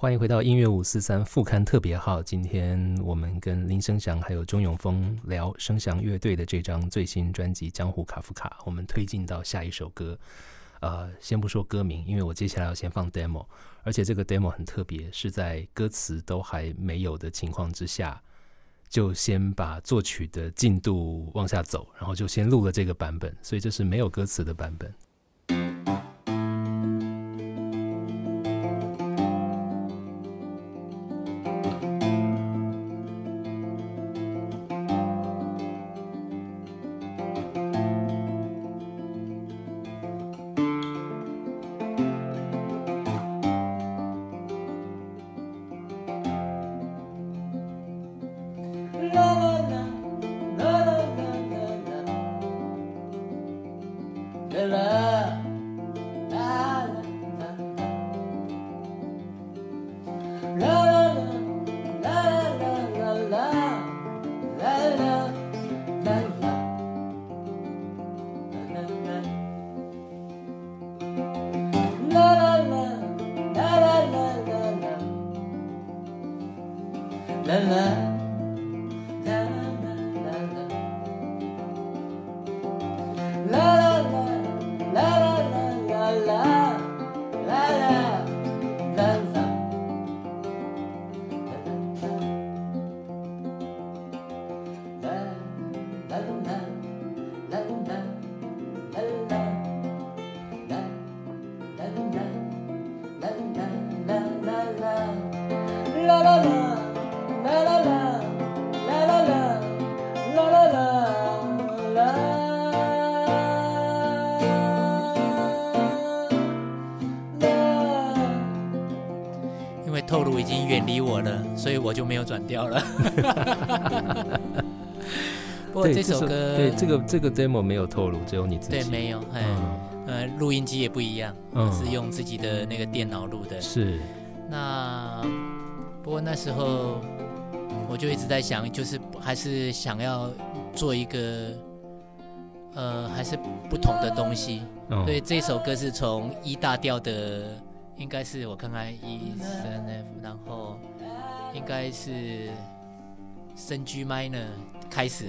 欢迎回到音乐五四三副刊特别号。今天我们跟林声祥还有钟永峰聊声祥乐队的这张最新专辑《江湖卡夫卡》。我们推进到下一首歌，呃，先不说歌名，因为我接下来要先放 demo，而且这个 demo 很特别，是在歌词都还没有的情况之下，就先把作曲的进度往下走，然后就先录了这个版本，所以这是没有歌词的版本。我就没有转调了。不过这首歌，对这个这个 demo 没有透露，只有你自己。对，没有。嗯，呃，录音机也不一样，是用自己的那个电脑录的。是。那不过那时候我就一直在想，就是还是想要做一个呃，还是不同的东西。所以这首歌是从一大调的，应该是我看看 E 三 F，然后。应该是升 G minor 开始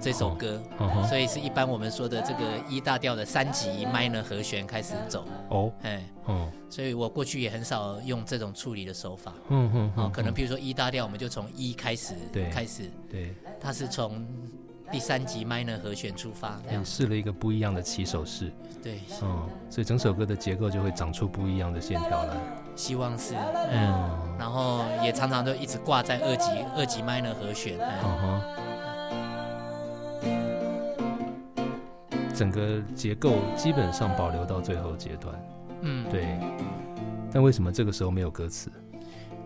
这首歌，所以是一般我们说的这个一大调的三级 minor 和弦开始走。哦，哎，哦，所以我过去也很少用这种处理的手法。嗯嗯，哦，可能比如说一大调，我们就从一开始，对，开始，对，它是从第三级 minor 和弦出发，试了一个不一样的起手式。对，嗯，所以整首歌的结构就会长出不一样的线条来。希望是，嗯，然后也常常都一直挂在二级二级 minor 和弦，嗯整个结构基本上保留到最后阶段，嗯，对。但为什么这个时候没有歌词？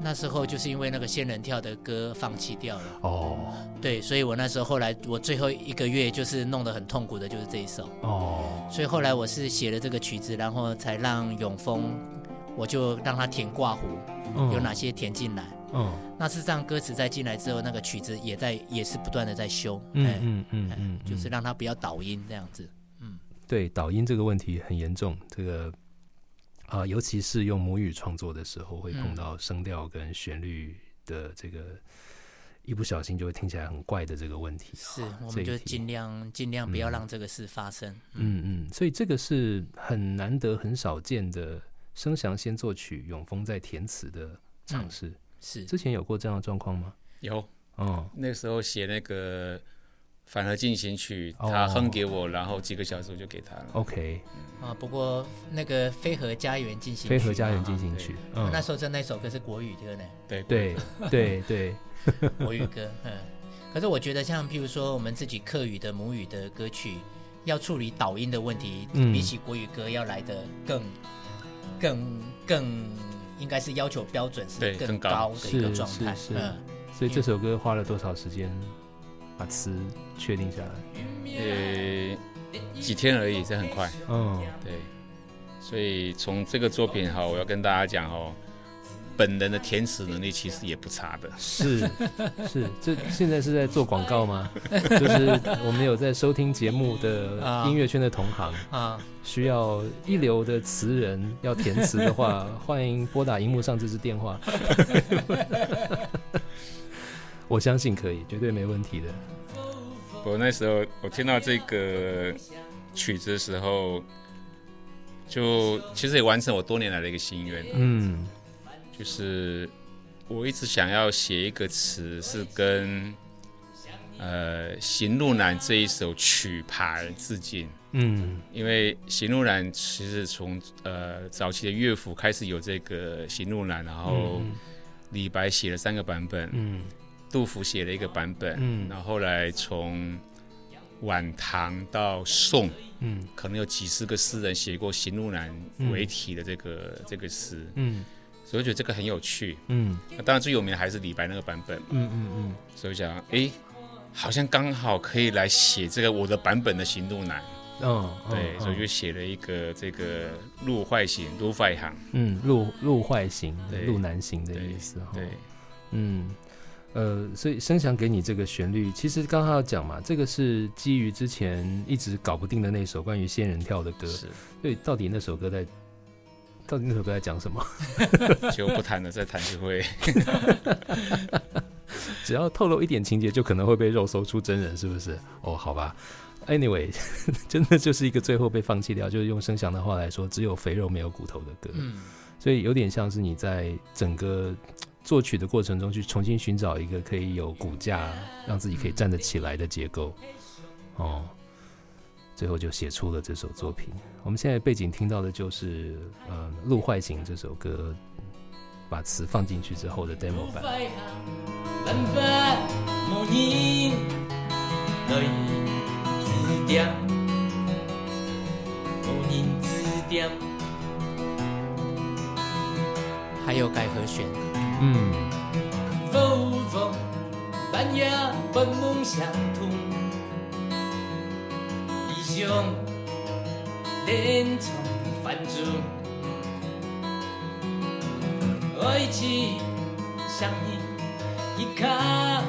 那时候就是因为那个仙人跳的歌放弃掉了。哦，对，所以我那时候后来我最后一个月就是弄得很痛苦的，就是这一首。哦，所以后来我是写了这个曲子，然后才让永丰。我就让他填挂弧，有哪些填进来。嗯，那是这样，歌词再进来之后，那个曲子也在也是不断的在修。嗯嗯嗯嗯，就是让他不要倒音这样子。嗯，对，倒音这个问题很严重。这个啊，尤其是用母语创作的时候，会碰到声调跟旋律的这个一不小心就会听起来很怪的这个问题。是，我们就尽量尽量不要让这个事发生。嗯嗯，所以这个是很难得、很少见的。声祥先作曲，永丰在填词的尝试，是之前有过这样的状况吗？有，哦，那时候写那个反而进行曲，他哼给我，然后几个小时我就给他了。OK，啊，不过那个飞河家园进行，飞河家园进行曲，嗯，那时候真那首歌是国语歌呢，对对对对，国语歌，嗯，可是我觉得像譬如说我们自己客语的母语的歌曲，要处理导音的问题，比起国语歌要来的更。更更应该是要求标准是更高。的一个状态，嗯，所以这首歌花了多少时间把词确定下来？呃，几天而已，这很快。嗯，对。所以从这个作品哈，我要跟大家讲哦，本人的填词能力其实也不差的。是是，这现在是在做广告吗？就是我们有在收听节目的音乐圈的同行啊，需要一流的词人要填词的话，欢迎拨打荧幕上这支电话。我相信可以，绝对没问题的。我那时候我听到这个曲子的时候。就其实也完成我多年来的一个心愿，嗯，就是我一直想要写一个词，是跟呃《行路难》这一首曲牌致敬，嗯，因为《行路难》其实从呃早期的乐府开始有这个《行路难》，然后李白写了三个版本，嗯，杜甫写了一个版本，嗯，然后后来从晚唐到宋。嗯，可能有几十个诗人写过《行路难》为题的这个这个诗，嗯，所以我觉得这个很有趣，嗯，那当然最有名的还是李白那个版本，嗯嗯嗯，所以想，哎，好像刚好可以来写这个我的版本的《行路难》，哦，对，所以就写了一个这个路坏行，路坏行，嗯，路路坏行，路难行的意思，对，嗯。呃，所以声响给你这个旋律，其实刚刚要讲嘛，这个是基于之前一直搞不定的那首关于仙人跳的歌。是，对，到底那首歌在，到底那首歌在讲什么？就不谈了，再谈就会。只要透露一点情节，就可能会被肉搜出真人，是不是？哦，好吧。Anyway，真的就是一个最后被放弃掉，就是用声响的话来说，只有肥肉没有骨头的歌。嗯，所以有点像是你在整个。作曲的过程中，去重新寻找一个可以有骨架，让自己可以站得起来的结构，哦，最后就写出了这首作品。我们现在背景听到的就是呃《路坏行》这首歌，把词放进去之后的 demo 版。还有改和弦。嗯。风风半夜本梦相通，异乡连从繁中，爱情相依一卡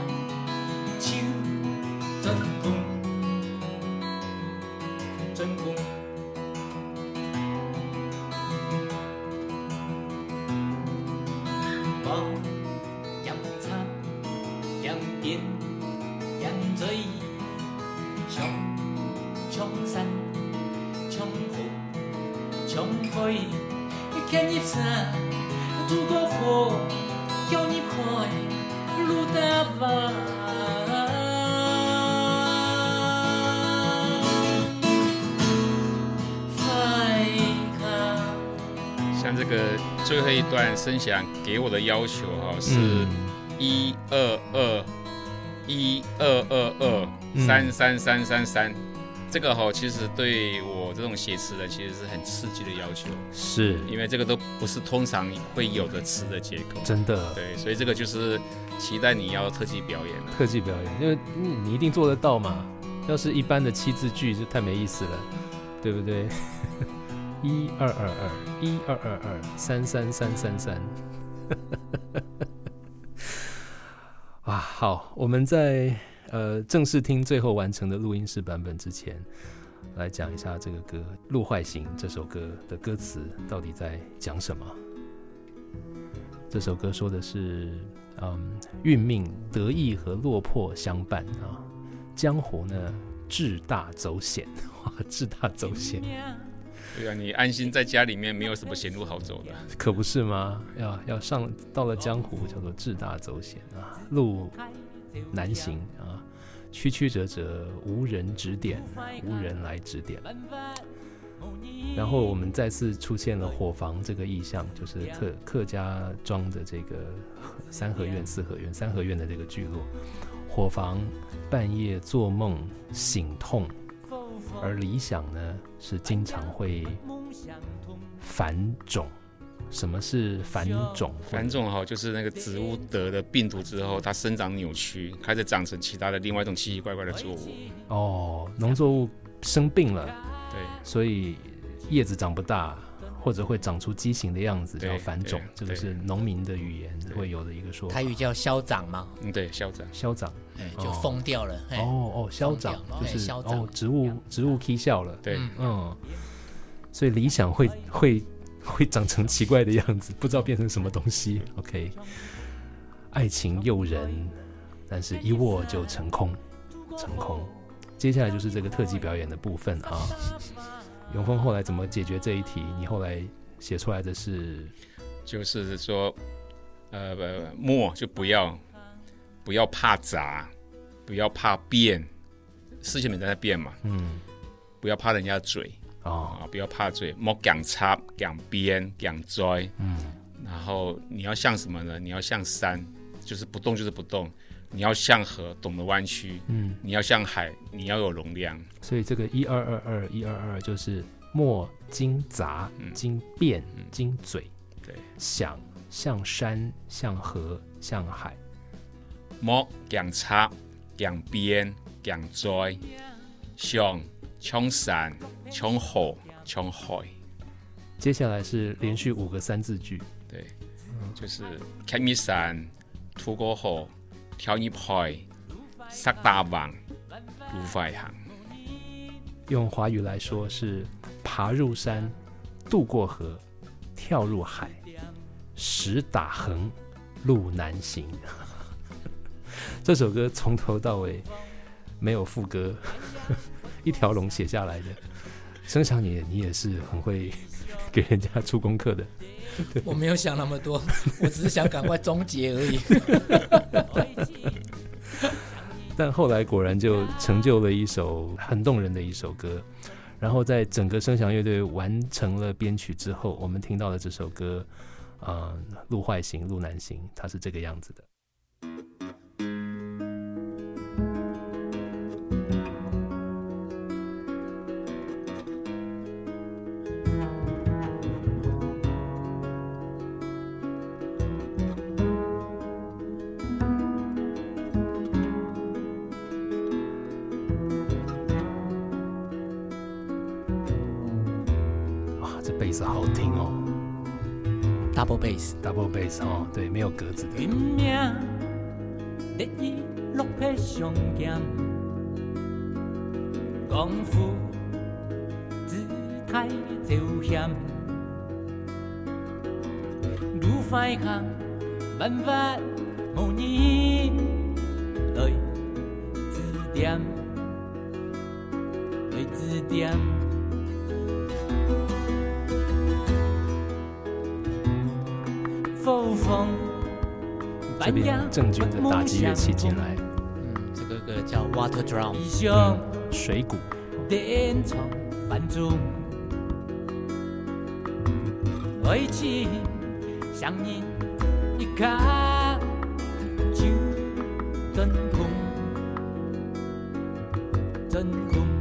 像这个最后一段声响给我的要求哈，是一二二一二二二三三三三三。这个哈，其实对我这种写词的，其实是很刺激的要求，是。因为这个都不是通常会有的词的结构，真的，对，所以这个就是期待你要特技表演了，特技表演，因为你一定做得到嘛，要是一般的七字句就太没意思了，对不对？一二二二，一二二二，三三三三三，啊，好，我们在。呃，正式听最后完成的录音室版本之前，来讲一下这个歌《路坏行》这首歌的歌词到底在讲什么。这首歌说的是，嗯，运命得意和落魄相伴啊，江湖呢志大走险，哇，志大走险。对啊，你安心在家里面，没有什么险路好走的，可不是吗？要要上到了江湖，叫做志大走险啊，路。难行啊，曲曲折折，无人指点，无人来指点。然后我们再次出现了伙房这个意象，就是客客家庄的这个三合院、四合院、三合院的这个聚落。伙房半夜做梦醒痛，而理想呢是经常会繁种。什么是繁种？繁种哈，就是那个植物得了病毒之后，它生长扭曲，开始长成其他的另外一种奇奇怪怪的作物。哦，农作物生病了，对，所以叶子长不大，或者会长出畸形的样子叫繁种，这个是农民的语言会有的一个说法。台语叫消长吗？嗯，对，消长，消长，就疯掉了。哦哦，消长就是哦，植物植物劈笑了。对，嗯，所以理想会会 会长成奇怪的样子，不知道变成什么东西。OK，爱情诱人，但是一握就成空，成空。接下来就是这个特技表演的部分啊。永峰后来怎么解决这一题？你后来写出来的是，就是说，呃，墨就不要不要怕砸，不要怕变，事情本在变嘛，嗯，不要怕人家嘴啊，不要怕嘴，莫讲插讲边讲拽，嗯，然后你要像什么呢？你要像山，就是不动就是不动。你要像河，懂得弯曲；嗯，你要像海，你要有容量。所以这个一二二二一二二就是莫经杂，经变，经嘴。对，想像山，像河，像海。莫讲插，讲边，讲拽。像像山，像河，像海。接下来是连续五个三字句。对，就是看一山，渡过河。跳入海，塞大网，入快行。用华语来说是：爬入山，渡过河，跳入海，石打横，路难行。这首歌从头到尾没有副歌，一条龙写下来的。生祥，你你也是很会给人家出功课的。我没有想那么多，我只是想赶快终结而已。但后来果然就成就了一首很动人的一首歌。然后在整个声响乐队完成了编曲之后，我们听到了这首歌，呃，路坏行，路难行，它是这个样子的。Double bass，double bass 哦，对，没有格子的。功夫姿态就险，路快行，万法无人来指点，来指点。这边正军的打击乐器进来，嗯，这个歌叫 Water Drum，水鼓。爱情像你一卡就真空，真空。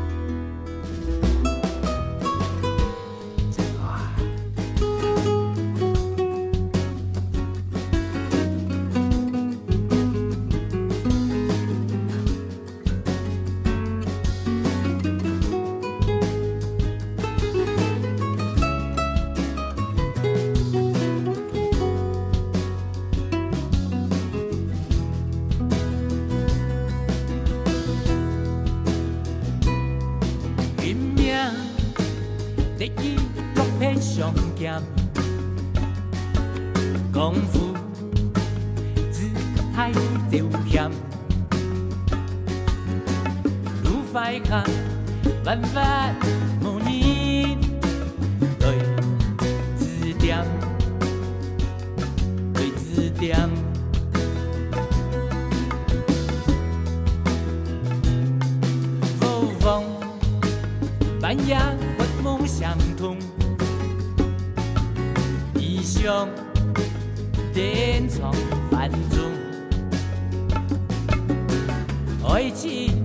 快看，万法无明，对知点，对知点。无梦，半夜恶梦相通，异象，点苍万众，爱情。